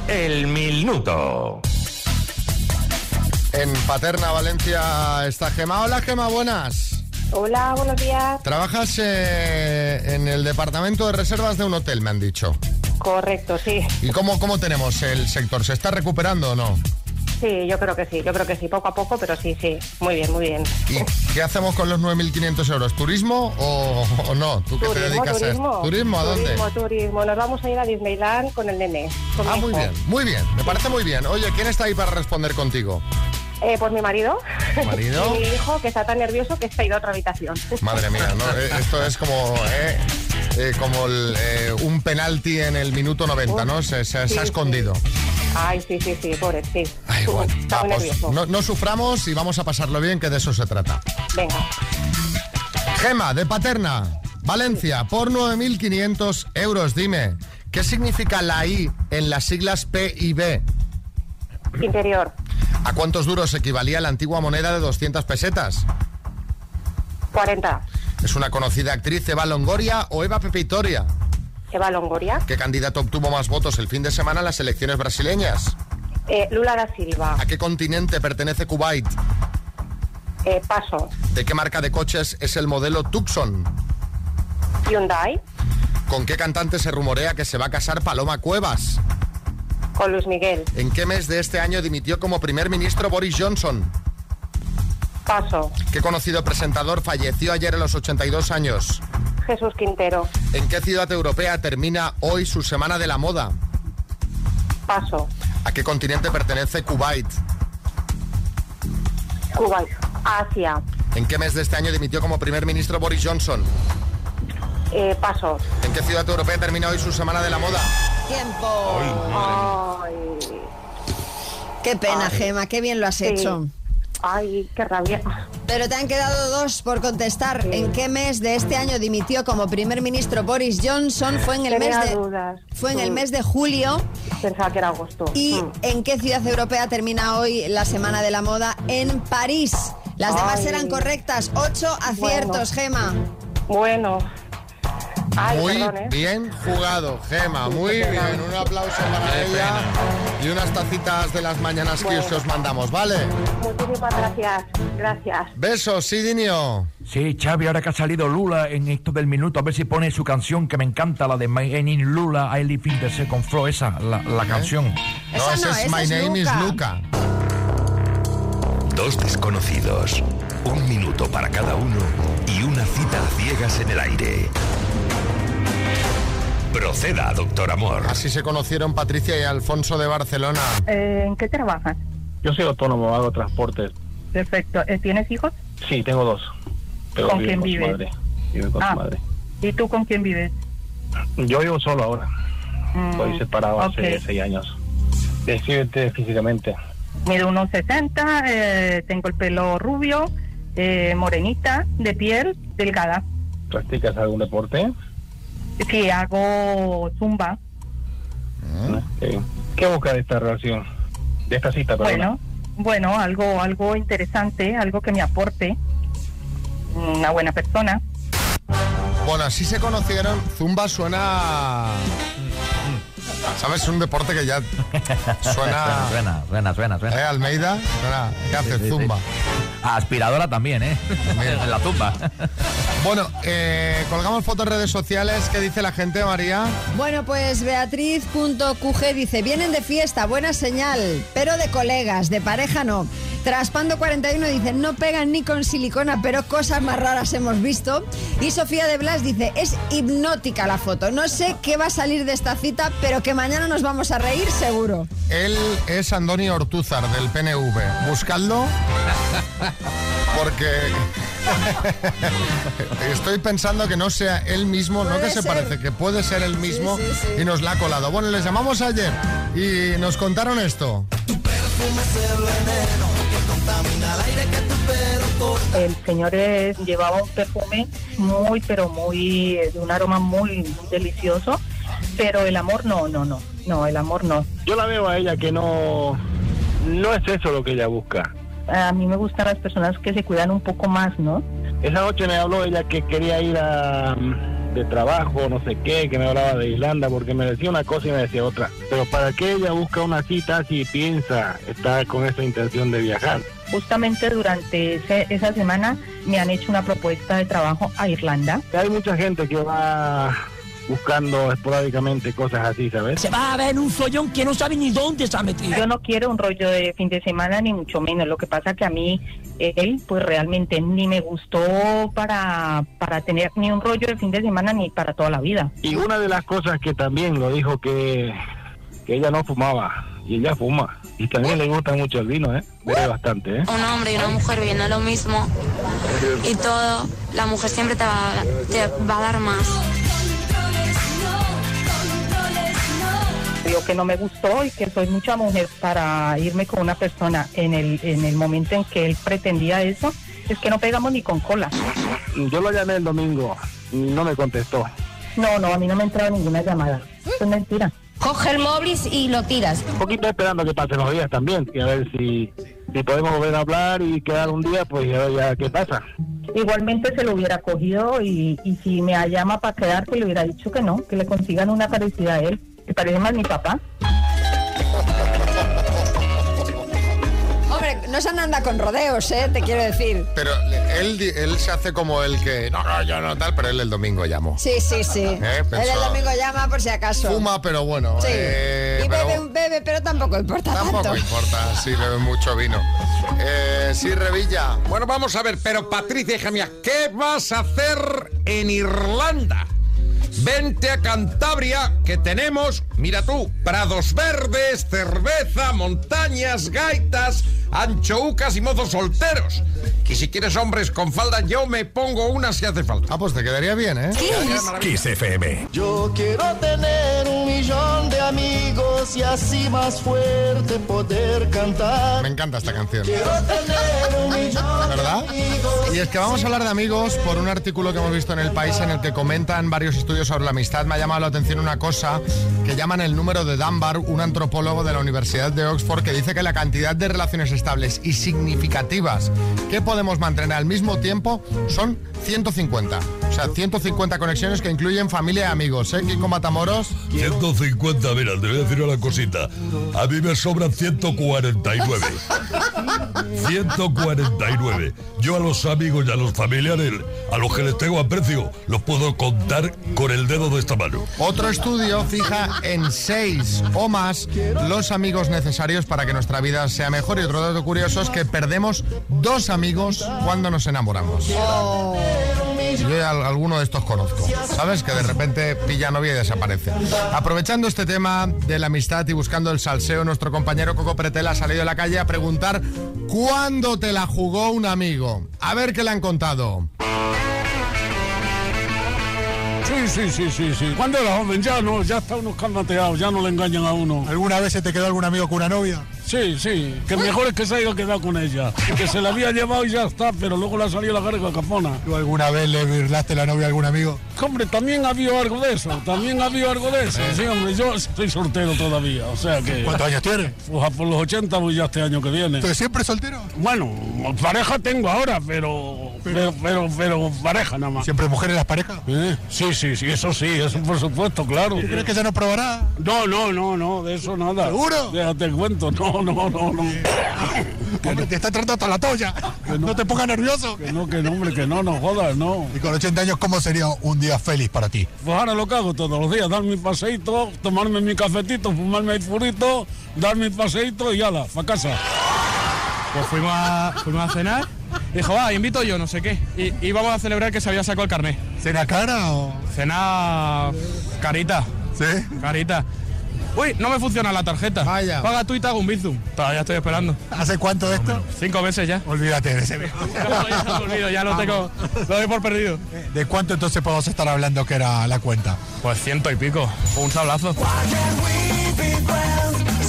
El minuto. En Paterna, Valencia, está Gema. Hola, Gema, buenas. Hola, buenos días. Trabajas eh, en el departamento de reservas de un hotel, me han dicho. Correcto, sí. ¿Y cómo, cómo tenemos el sector? ¿Se está recuperando o no? Sí, yo creo que sí, yo creo que sí, poco a poco, pero sí, sí. Muy bien, muy bien. ¿Y qué hacemos con los 9.500 euros? ¿Turismo o, o no? ¿Tú qué te dedicas a esto? ¿Turismo a dónde? Turismo, turismo. Nos vamos a ir a Disneyland con el nene. con Ah, muy hijo. bien, muy bien. Me parece muy bien. Oye, ¿quién está ahí para responder contigo? Eh, pues mi marido. ¿Marido? y mi hijo, que está tan nervioso que está ido a otra habitación. Madre mía, ¿no? Eh, Esto es como, eh, eh, como el, eh, un penalti en el minuto 90, ¿no? Se, se- se Sí, ha escondido. Ay, sí, sí, sí, pobre, sí. Ay, bueno, no suframos y vamos a pasarlo bien, que de eso se trata. Venga. Gema, de Paterna, Valencia, por 9.500 euros. Dime, ¿qué significa la I en las siglas P y B? Interior, ¿A cuántos duros equivalía la antigua moneda de 200 pesetas? 40. ¿Es una conocida actriz Eva Longoria o Eva Pepitoria? Eva Longoria. ¿Qué candidato obtuvo más votos el fin de semana en las elecciones brasileñas? Eh, Lula da Silva. ¿A qué continente pertenece Kuwait? Eh, Paso. ¿De qué marca de coches es el modelo Tucson? Hyundai. ¿Con qué cantante se rumorea que se va a casar Paloma Cuevas? Con Luis Miguel. ¿En qué mes de este año dimitió como primer ministro Boris Johnson? Paso. ¿Qué conocido presentador falleció ayer a los 82 años? Jesús Quintero. ¿En qué ciudad europea termina hoy su Semana de la Moda? Paso. ¿A qué continente pertenece Kuwait? Cuba. Asia. ¿En qué mes de este año dimitió como primer ministro Boris Johnson? Eh, paso. ¿En qué ciudad europea termina hoy su Semana de la Moda? tiempo. Ay, Qué pena, Ay. Gema, qué bien lo has Sí. hecho. Ay, qué rabia. Pero te han quedado dos por contestar. ¿En qué mes de este año dimitió como primer ministro Boris Johnson? Fue en el Tenía mes de dudas. fue en el Mm. mes de julio. Pensaba que era agosto. ¿Y Mm. en qué ciudad europea termina hoy la Semana de la Moda? En París. Las demás Ay. eran correctas. Ocho aciertos, Gema. Bueno. Ay, Muy perdón, ¿eh? bien jugado, Gema, muy Qué pena. bien. Un aplauso para ella y unas tacitas de las mañanas que Bueno. os mandamos, ¿vale? Muchísimas gracias. Gracias. Besos, Sidinio. Sí, Xavi, ahora que ha salido Lula en esto del minuto, a ver si pone su canción que me encanta, la de My Name is Lula, I Live in the Second Floor, esa, la, la canción. No, ese es My Name is Luca. Dos desconocidos, un minuto para cada uno y una cita a ciegas en el aire. Proceda, doctor Amor. Así se conocieron Patricia y Alfonso de Barcelona. Eh, ¿En qué trabajas? Yo soy autónomo, hago transportes. Perfecto. Eh, ¿Tienes hijos? Sí, tengo dos. Pero ¿Con quién con su vives? madre. Vivo con Ah. su madre. ¿Y tú con quién vives? Yo vivo solo ahora. Mm, Estoy separado hace seis años. Descríbete físicamente. Mido unos 60, eh, tengo el pelo rubio, eh, morenita, de piel, delgada. ¿Practicas algún deporte? Sí, hago zumba. Ok. ¿Qué busca de esta relación? De esta cita, perdona. Bueno, bueno, algo, algo interesante, algo que me aporte. Una buena persona. Bueno, así se conocieron. Zumba suena. ¿Sabes? Un deporte que ya suena. Suena, suena, suena, suena. ¿Eh, Almeida? Suena- ¿Qué? Sí, sí, Zumba. sí. Aspiradora también, ¿eh? en la tumba. Bueno, eh, colgamos fotos en redes sociales. ¿Qué dice la gente, María? Bueno, pues Beatriz.qg dice, vienen de fiesta, buena señal, pero de colegas, de pareja no. Traspando 41 dice, no pegan ni con silicona, pero cosas más raras hemos visto. Y Sofía de Blas dice, es hipnótica la foto. No sé qué va a salir de esta cita, pero que mañana nos vamos a reír seguro. Él es Antonio Ortúzar del PNV. Buscadlo porque Estoy pensando que no sea él mismo, no que se ser. parece, que puede ser el mismo sí, sí. y nos la ha colado. Bueno, les llamamos ayer y nos contaron esto. El señor es- llevaba un perfume muy, pero muy, de un aroma muy, muy delicioso, pero el amor no, no, no, no, el amor no. Yo la veo a ella que no, no es eso lo que ella busca. A mí me gustan las personas que se cuidan un poco más, ¿no? Esa noche me habló ella que quería ir a, de trabajo, no sé qué, que me hablaba de Irlanda, porque me decía una cosa y me decía otra. Pero ¿para qué ella busca una cita si piensa, está con esa intención de viajar? Justamente durante ese- esa semana me han hecho una propuesta de trabajo a Irlanda. Hay mucha gente que va buscando esporádicamente cosas así, ¿sabes? Se va a ver un follón que no sabe ni dónde se ha metido. Yo no quiero un rollo de fin de semana, ni mucho menos. Lo que pasa que a mí, él, pues realmente ni me gustó para, para tener ni un rollo de fin de semana ni para toda la vida. Y una de las cosas que también lo dijo que, que ella no fumaba y ella fuma. Y también le gusta mucho el vino, ¿eh? Bebe bastante, ¿eh? Un hombre y una mujer viene lo mismo y todo, la mujer siempre te va, te va a dar más. Digo que no me gustó y que soy mucha mujer para irme con una persona en el, en el momento en que él pretendía eso. Es que no pegamos ni con cola. Yo lo llamé el domingo, no me contestó. No, no, a mí no me ha entrado ninguna llamada. Eso es mentira. Coge el móvil y lo tiras. Un poquito esperando que pasen los días también, y a ver si, si podemos volver a hablar y quedar un día, pues ya, ya qué pasa. Igualmente se lo hubiera cogido y, y si me llama para quedarse le hubiera dicho que no, que le consigan una parecida a él, que parece más mi papá. Hombre, no se anda con rodeos, ¿eh? Te quiero decir. Pero él, él se hace como el que, no, no, yo no tal, pero él el domingo llamó. Sí, sí, sí. Eh, Él el domingo llama por si acaso. Fuma, pero bueno. Sí. eh, y pero bebe un bebe, pero tampoco importa tampoco tanto. importa si bebe mucho vino. Eh, sí, Revilla. Bueno, vamos a ver, pero Patricia, hija mía, ¿qué vas a hacer en Irlanda? Vente a Cantabria, que tenemos, mira tú, prados verdes, cerveza, montañas, gaitas, anchoucas y mozos solteros. Y si quieres hombres con falda, yo me pongo una si hace falta. Ah, pues te quedaría bien, ¿eh? Kiss FM. Yo quiero tener un millón de amigos y así más fuerte poder cantar. Me encanta esta canción. Quiero tener un millón ¿Verdad? de amigos. Y es que vamos a hablar de amigos por un artículo que hemos visto en El País en el que comentan varios estudios sobre la amistad. Me ha llamado la atención una cosa que llaman el número de Dunbar, un antropólogo de la Universidad de Oxford, que dice que la cantidad de relaciones estables y significativas que podemos mantener al mismo tiempo son 150. O sea, 150 conexiones que incluyen familia y amigos. ¿Eh, Kiko Matamoros? 150, mira, te voy a decir una cosita. A mí me sobran 149. 149. Yo a los amigos y a los familiares, a los que les tengo aprecio, los puedo contar con el dedo de esta mano. Otro estudio fija en seis o más los amigos necesarios para que nuestra vida sea mejor. Y otro dato curioso es que perdemos dos amigos cuando nos enamoramos. Yo ya al- alguno de estos conozco, ¿sabes? Que de repente pilla novia y desaparece. Aprovechando este tema de la amistad y buscando el salseo, nuestro compañero Coco Pretel ha salido a la calle a preguntar ¿cuándo te la jugó un amigo? A ver qué le han contado. Sí, sí, sí, sí, sí. Cuando era joven ya no, ya está uno calmateado, ya no le engañan a uno. ¿Alguna vez se te quedó algún amigo con una novia? Sí, sí, que mejor es que se haya quedado con ella. Que se la había llevado y ya está, pero luego le ha salido la carga capona. ¿Tú alguna vez le virlaste la novia a algún amigo? Hombre, también ha habido algo de eso, también ha habido algo de eso. Sí, hombre, yo estoy soltero todavía, o sea que... ¿Cuántos años tienes? Pues a por los 80 voy ya este año que viene. ¿Pero siempre soltero? Bueno, pareja tengo ahora, pero... Pero, pero, pero pareja nada más. ¿Siempre mujeres las parejas? ¿Eh? Sí, sí, sí, eso sí, eso por supuesto, claro. ¿Tú crees que ya no probará? No, no, no, no, de eso nada. ¿Seguro? Déjate el cuento, no, no, no, no. Hombre, te está tratando hasta la toalla. No. te pongas nervioso. Que no, que no, hombre, que no, no jodas, no. Y con 80 años, ¿cómo sería un día feliz para ti? Pues ahora lo que hago todos los días, dar mi paseíto, tomarme mi cafetito, fumarme el furito, dar mi paseíto y ala, pa' casa. Pues fuimos a, fuimos a cenar. Dijo, va, invito yo, no sé qué. Y íbamos a celebrar que se había sacado el carnet. ¿Cena cara o...? Cena carita. ¿Sí? Carita. Uy, no me funciona la tarjeta. Vaya. Paga tú y te hago un bizum. Todavía estoy esperando. ¿Hace cuánto de esto? Cinco meses ya. Olvídate de ese. ya olvido, ya lo tengo. Lo doy por perdido. ¿De cuánto entonces podemos estar hablando que era la cuenta? Pues ciento y pico. Un sablazo.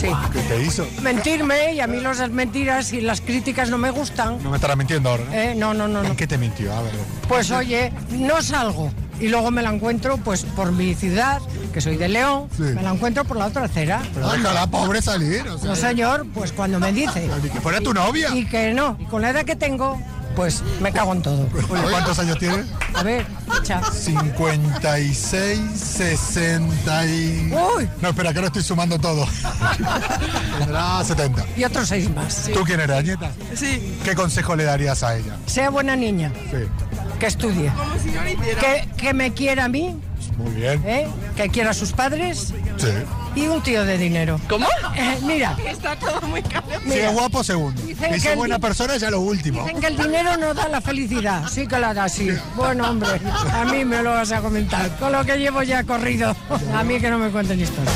Sí. ¿Qué te hizo? Mentirme y a mí las mentiras y las críticas no me gustan. No me estarás mintiendo ahora. ¿no? Eh, no, no, no, no. ¿En qué te mintió? A ver. Pues oye, no salgo y luego me la encuentro pues por mi ciudad, que soy de León, Sí. me la encuentro por la otra acera. Pero déjala, pobre, salir. o sea. No señor, pues cuando me dice que fuera tu novia. y que no, y con la edad que tengo, pues me cago en todo. Oye, ¿cuántos años tienes? A ver, echa. 56, 60 y... Uy. No, espera, que ahora estoy sumando todo. Tendrá 70. Y otros seis más. ¿Tú quién eres, Añeta? Sí. ¿Qué consejo le darías a ella? Sea buena niña, Sí. que estudie, que, que me quiera a mí, Muy bien. ¿eh? que quiera a sus padres Sí. y un tío de dinero. ¿Cómo? mira, Está todo muy caro. Si es guapo, segundo. Dicen Y si que es buena persona, ya lo último. Dicen que el dinero no da la felicidad. Sí que la da, sí. Bueno, hombre, a mí me lo vas a comentar. Con lo que llevo ya corrido. A mí que no me cuenten historias.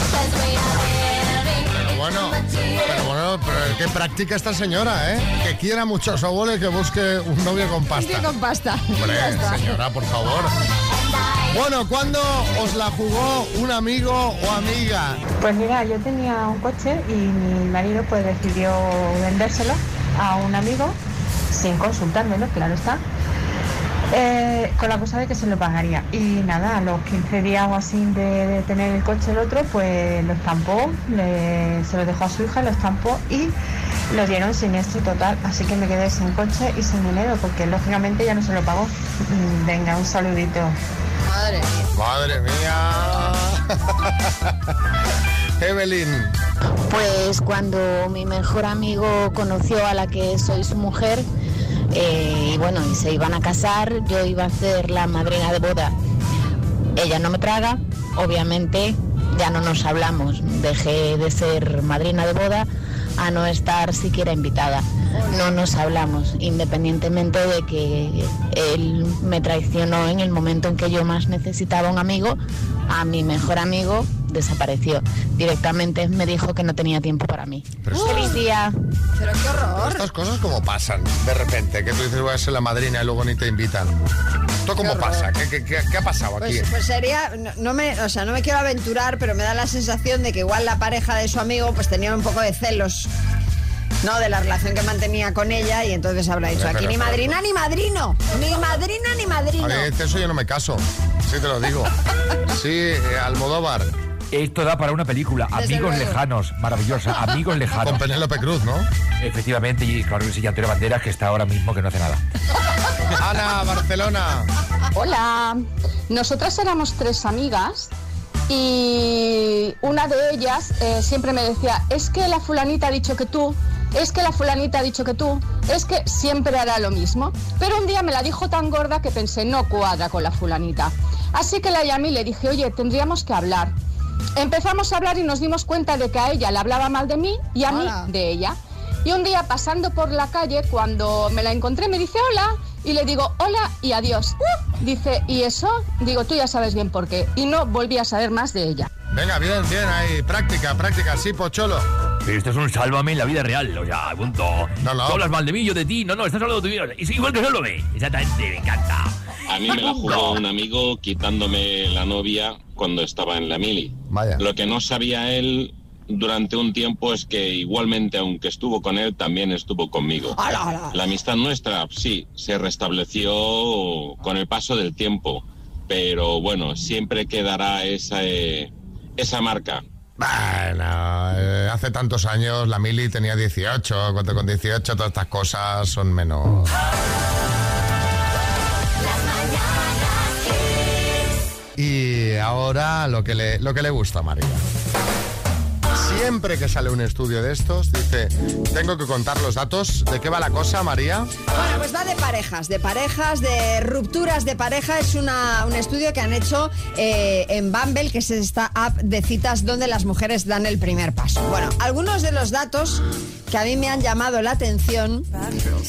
Pero bueno, pero bueno, pero qué práctica esta señora, ¿eh? Que quiera mucho a su abuelo y que busque un novio con pasta. Sí, con pasta. Hombre, señora, por favor. Bueno, ¿cuándo os la jugó un amigo o amiga? Pues mira, yo tenía un coche y mi marido pues decidió vendérselo a un amigo sin consultármelo, claro está. eh, con la cosa de que se lo pagaría. Y nada, a los 15 días o así de, tener el coche el otro, pues lo estampó, se lo dejó a su hija, lo estampó y lo dieron siniestro total. Así que me quedé sin coche y sin dinero, porque lógicamente ya no se lo pagó. Mm, Venga, un saludito. Madre mía. Madre mía. Evelyn. Pues cuando mi mejor amigo conoció a la que soy su mujer, eh, y bueno, y se iban a casar, yo iba a ser la madrina de boda. Ella no me traga, obviamente ya no nos hablamos. Dejé de ser madrina de boda a no estar siquiera invitada. No nos hablamos, independientemente de que él me traicionó en el momento en que yo más necesitaba un amigo, a mi mejor amigo desapareció. Directamente me dijo que no tenía tiempo para mí. Feliz día. Pero qué horror. Estas cosas como pasan de repente, que tú dices voy a ser la madrina y luego ni te invitan. ¿Esto cómo horror. pasa? ¿Qué, qué- qué- qué ha pasado aquí? Pues, pues sería, no, no me, o sea, no me quiero aventurar, pero me da la sensación de que igual la pareja de su amigo pues tenía un poco de celos, ¿no? De la relación que mantenía con ella y entonces habrá dicho, aquí ni madrina ni madrino, ni madrina ni madrino. A ver, de eso yo no me caso, sí te lo digo. Sí, eh, Almodóvar. Esto da para una película, Desde Amigos luego. Lejanos, maravillosa, Amigos Lejanos. Con Penélope Cruz, ¿no? Efectivamente, y claro que sí, y Antonio Banderas, que está ahora mismo que no hace nada. Ana, Barcelona. Hola, nosotras éramos tres amigas y una de ellas eh, siempre me decía, es que la fulanita ha dicho que tú, es que la fulanita ha dicho que tú, es que siempre hará lo mismo. Pero un día me la dijo tan gorda que pensé, no cuadra con la fulanita. Así que la llamé y le dije, oye, tendríamos que hablar. Empezamos a hablar y nos dimos cuenta de que a ella le hablaba mal de mí y a Hola. mí de ella. Y un día pasando por la calle, cuando me la encontré, me dice hola. Y le digo hola y adiós. Dice, ¿y eso? Digo, tú ya sabes bien por qué. Y no volví a saber más de ella. Venga, bien, bien, ahí, práctica, práctica, sí, Pocholo. Esto es un sálvame en la vida real, o sea, punto. No, no. Tú hablas mal de mí, yo de ti, no, no, estás hablando de tu vida. Es igual que solo ve. Exactamente, me encanta. A mí me la jugó un amigo quitándome la novia cuando estaba en la mili. Vaya. Lo que no sabía él durante un tiempo es que igualmente, aunque estuvo con él, también estuvo conmigo. Ala, ala. La amistad nuestra, sí, se restableció con el paso del tiempo, pero bueno, siempre quedará esa, eh, esa marca. Bueno, eh, hace tantos años la Mili tenía 18, cuando con 18 todas estas cosas son menos. Y ahora lo que le, lo que le gusta a María. Siempre que sale un estudio de estos, dice, tengo que contar los datos. ¿De qué va la cosa, María? Bueno, pues va de parejas, de parejas, de rupturas de pareja. Es una, un estudio que han hecho eh, en Bumble, que es esta app de citas donde las mujeres dan el primer paso. Bueno, algunos de los datos que a mí me han llamado la atención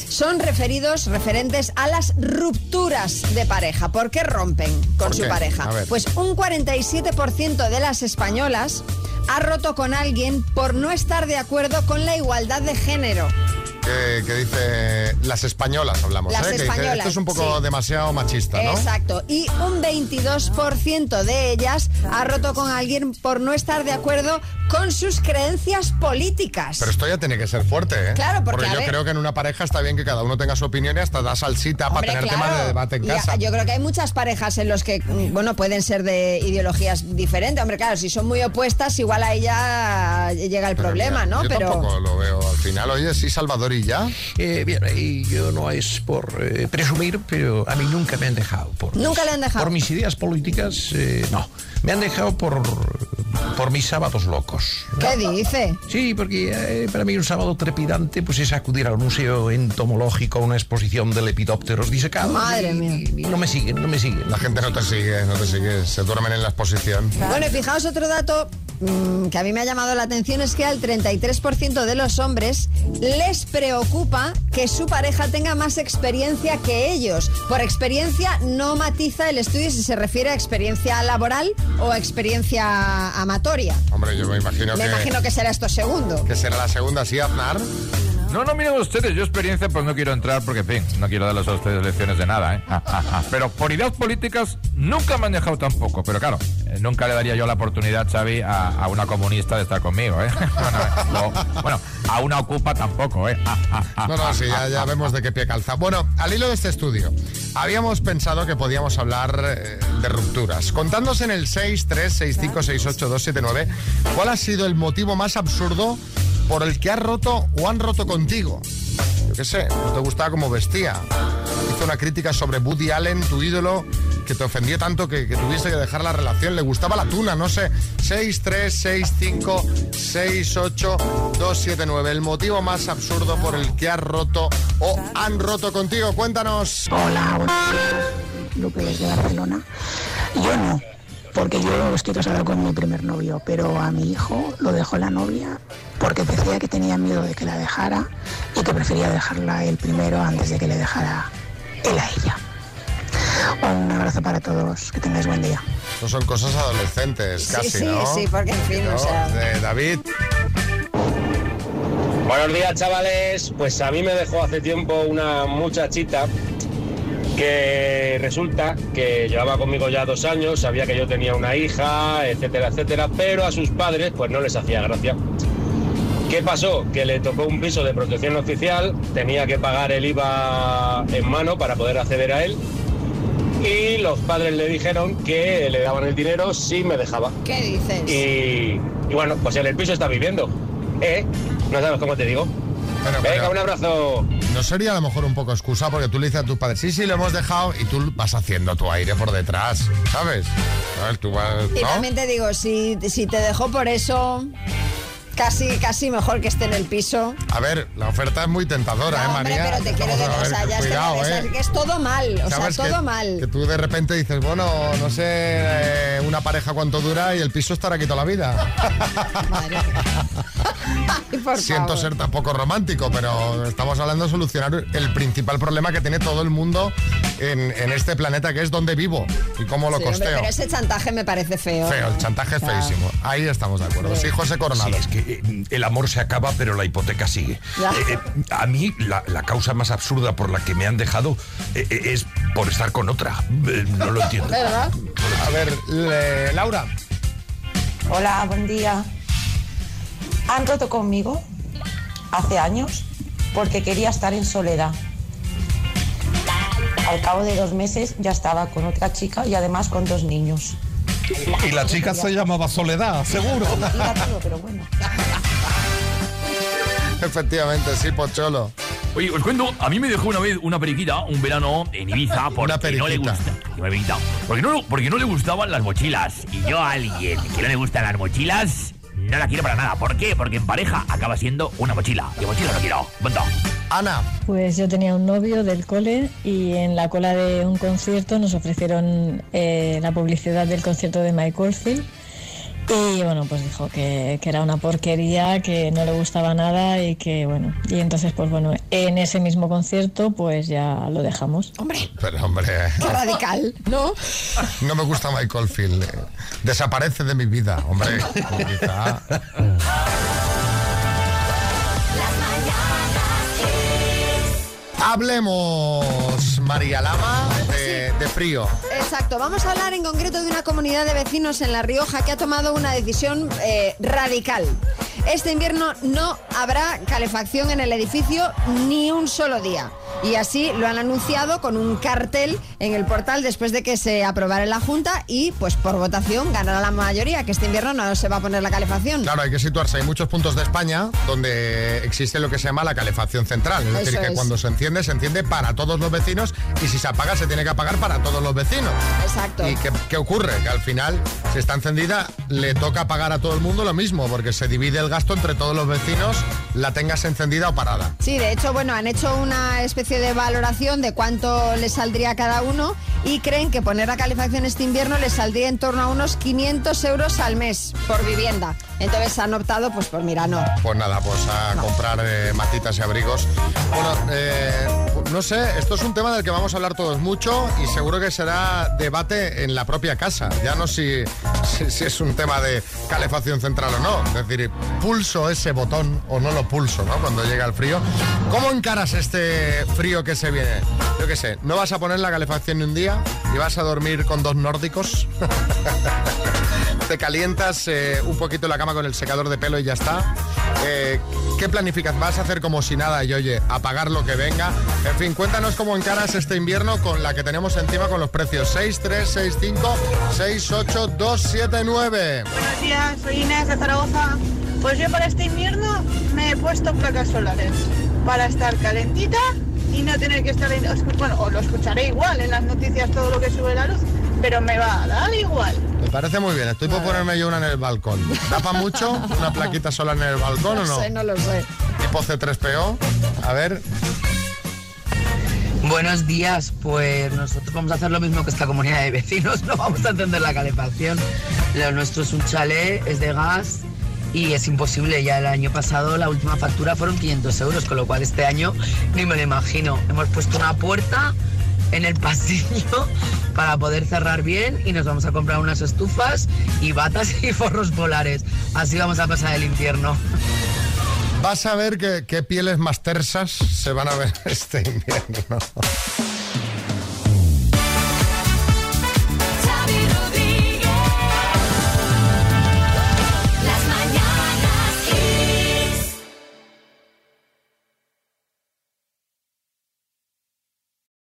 son referidos, referentes a las rupturas de pareja. ¿Por qué rompen con ¿Por su qué? pareja? Pues un 47% de las españolas ha roto con alguien por no estar de acuerdo con la igualdad de género. Que, que dice las españolas, hablamos. Las ¿eh? Que dice, esto es un poco sí. demasiado machista, ¿no? Exacto. Y un 22% de ellas ha roto con alguien por no estar de acuerdo con sus creencias políticas. Pero esto ya tiene que ser fuerte, ¿eh? Claro, porque, a yo ver- creo que en una pareja está bien que cada uno tenga su opinión y hasta da salsita Hombre, para tener claro. temas de debate en casa. yo creo que hay muchas parejas en los que, bueno, pueden ser de ideologías diferentes. Hombre, claro, si son muy opuestas, igual ahí ya llega el problema, ¿no? Yo Pero tampoco lo veo al final. Oye, sí, Salvador y ya. Eh, bien, y yo no es por eh, presumir, pero a mí nunca me han dejado. Por, Nunca le han dejado. Por mis ideas políticas, eh, no. Me han dejado por, por mis sábados locos. ¿qué dice? Sí, porque eh, para mí un sábado trepidante pues es acudir al museo entomológico a una exposición de lepidópteros disecados. Madre y- mía. y no me siguen, no me siguen. La gente no te sigue, no te sigue. Se duermen en la exposición. Bueno, y fijaos otro dato mm, que a mí me ha llamado la atención es que al 33% de los hombres les preocupa que su pareja tenga más experiencia que ellos. Por experiencia no matiza el estudio si se refiere a experiencia laboral o a experiencia amatoria. Hombre, yo me imagino Me que, imagino que será esto segundo. que será la segunda, sí, Aznar. No, no, miren ustedes, yo experiencia pues no quiero entrar porque, en fin, no quiero darles a ustedes lecciones de nada, ¿eh? Pero por ideas políticas nunca me han dejado tampoco, pero claro, eh, nunca le daría yo la oportunidad, Xavi, a, una comunista de estar conmigo, ¿eh? Bueno, eh, bueno, a una ocupa tampoco, ¿eh? No, no, sí, ya, vemos de qué pie calza. Bueno, al hilo de este estudio, habíamos pensado que podíamos hablar eh, de rupturas. Contándonos en el 636568279 cuál ha sido el motivo más absurdo por el que has roto o han roto contigo. Yo qué sé, no te gustaba cómo vestía. Hizo una crítica sobre Woody Allen, tu ídolo, que te ofendió tanto que, que tuviste que dejar la relación. Le gustaba la tuna, no sé. 636568279. El motivo más absurdo por el que has roto o han roto contigo. Cuéntanos. Hola, buenos días. Lupe desde Barcelona. Yo no, porque yo estoy casada con mi primer novio, pero a mi hijo lo dejó la novia porque decía que tenía miedo de que la dejara y que prefería dejarla él primero antes de que le dejara él a ella. Un abrazo para todos, que tengáis buen día. No son cosas adolescentes, Sí, casi, sí, ¿no? sí, porque, en fin, o ¿No? sea- De David. Buenos días, chavales. Pues a mí me dejó hace tiempo una muchachita que resulta que llevaba conmigo ya dos años, sabía que yo tenía una hija, etcétera, etcétera, pero a sus padres pues no les hacía gracia. ¿Qué pasó? Que le tocó un piso de protección oficial, tenía que pagar el IVA en mano para poder acceder a él y los padres le dijeron que le daban el dinero si me dejaba. ¿Qué dices? Y, y bueno, pues en el piso está viviendo. ¿Eh? No sabes cómo te digo. Venga, un abrazo. ¿No sería a lo mejor un poco excusa porque tú le dices a tus padres, sí, sí, lo hemos dejado y tú vas haciendo tu aire por detrás, ¿sabes? ¿Sabes? Tú vas, Y también te digo, si, si te dejó por eso, casi, casi mejor que esté en el piso. A ver, la oferta es muy tentadora, ¿eh, No, hombre, María? pero te quiero decir, o sea, ya es que, ¿eh? que todo mal, o sea, ¿Sabes todo que, mal. Que tú de repente dices, bueno, no sé, eh, una pareja cuánto dura y el piso estará aquí toda la vida. Siento ser tampoco romántico, pero estamos hablando de solucionar el principal problema que tiene todo el mundo en, en este planeta, que es dónde vivo y cómo lo Sí, hombre, costeo. pero ese chantaje me parece feo. Feo, el chantaje es O sea, feísimo. Ahí estamos de acuerdo. Sí, José Coronado. Sí, es que eh, el amor se acaba, pero la hipoteca sigue. Eh, eh, a mí, la, la causa más absurda por la que me han dejado es por estar con otra. Eh, no lo entiendo. ¿Verdad? A ver, le- Laura. Hola, buen día. Han roto conmigo hace años porque quería estar en soledad. Al cabo de dos meses ya estaba con otra chica y además con dos niños. Y la chica se llamaba Soledad, seguro. Pero bueno. Efectivamente, sí, Pocholo. Oye, os cuento, a mí me dejó una vez una periquita un verano en Ibiza porque no le gusta. Una periquita. Porque no, porque no le gustaban las mochilas. Y yo a alguien que no le gustan las mochilas, no la quiero para nada. ¿Por qué? Porque en pareja acaba siendo una mochila. Y mochila no quiero. Punto. Ana. Pues yo tenía un novio del cole y en la cola de un concierto nos ofrecieron eh, la publicidad del concierto de Mike Oldfield Y bueno, pues dijo que, que era una porquería, que no le gustaba nada y que bueno. Y entonces, pues bueno, en ese mismo concierto, pues ya lo dejamos. Hombre, Pero hombre, qué radical, ¿no? no me gusta Michael Field. eh. Desaparece de mi vida, hombre. Quizá. Hablemos, María Lama, de frío. Exacto, vamos a hablar en concreto de una comunidad de vecinos en La Rioja que ha tomado una decisión eh, radical. Este invierno no habrá calefacción en el edificio ni un solo día. Y así lo han anunciado con un cartel en el portal después de que se aprobara en la Junta y pues por votación ganará la mayoría que este invierno no se va a poner la calefacción. Claro, hay que situarse. Hay muchos puntos de España donde existe lo que se llama la calefacción central. Es decir, que es. cuando se enciende, se enciende para todos los vecinos y si se apaga, se tiene que apagar para todos los vecinos. Exacto. ¿Y qué, qué ocurre? Que al final, si está encendida, le toca pagar a todo el mundo lo mismo, porque se divide el gasto entre todos los vecinos, la tengas encendida o parada. Sí, de hecho, bueno, han hecho una especie de valoración de cuánto les saldría a cada uno y creen que poner la calefacción este invierno les saldría en torno a unos 500 euros al mes por vivienda. Entonces han optado, pues por mira, no. Pues nada, pues a comprar eh, matitas y abrigos. Bueno, eh, no sé, esto es un tema del que vamos a hablar todos mucho y seguro que será debate en la propia casa. Ya no si, si, si es un tema de calefacción central o no. Es decir, pulso ese botón o no lo pulso, ¿no? Cuando llega el frío. ¿Cómo encaras este frío que se viene? Yo qué sé, ¿no vas a poner la calefacción ni un día y vas a dormir con dos nórdicos? te calientas eh, un poquito la cama con el secador de pelo y ya está. Eh, ¿Qué planificas? ¿Vas a hacer como si nada y oye, apagar lo que venga? En fin, cuéntanos cómo encaras este invierno con la que tenemos encima con los precios 6, 3, 6, 5, 6, 8, 2, 7, 9. Buenos días, soy Inés de Zaragoza. Pues yo para este invierno me he puesto placas solares para estar calentita y no tener que estar en... Bueno, o lo escucharé igual en las noticias todo lo que sube la luz, pero me va a dar igual. Me parece muy bien, estoy por ponerme yo una en el balcón. ¿Tapa mucho una plaquita solar en el balcón o no? sé, no lo sé. Tipo C3PO. A ver, Buenos días, pues nosotros vamos a hacer lo mismo que esta comunidad de vecinos, no vamos a encender la calefacción. Lo nuestro es un chalet, es de gas y es imposible. Ya el año pasado la última factura fueron 500 euros, con lo cual este año ni me lo imagino. Hemos puesto una puerta en el pasillo para poder cerrar bien y nos vamos a comprar unas estufas y batas y forros polares. Así vamos a pasar el invierno. vas a ver que- qué pieles más tersas se van a ver este invierno.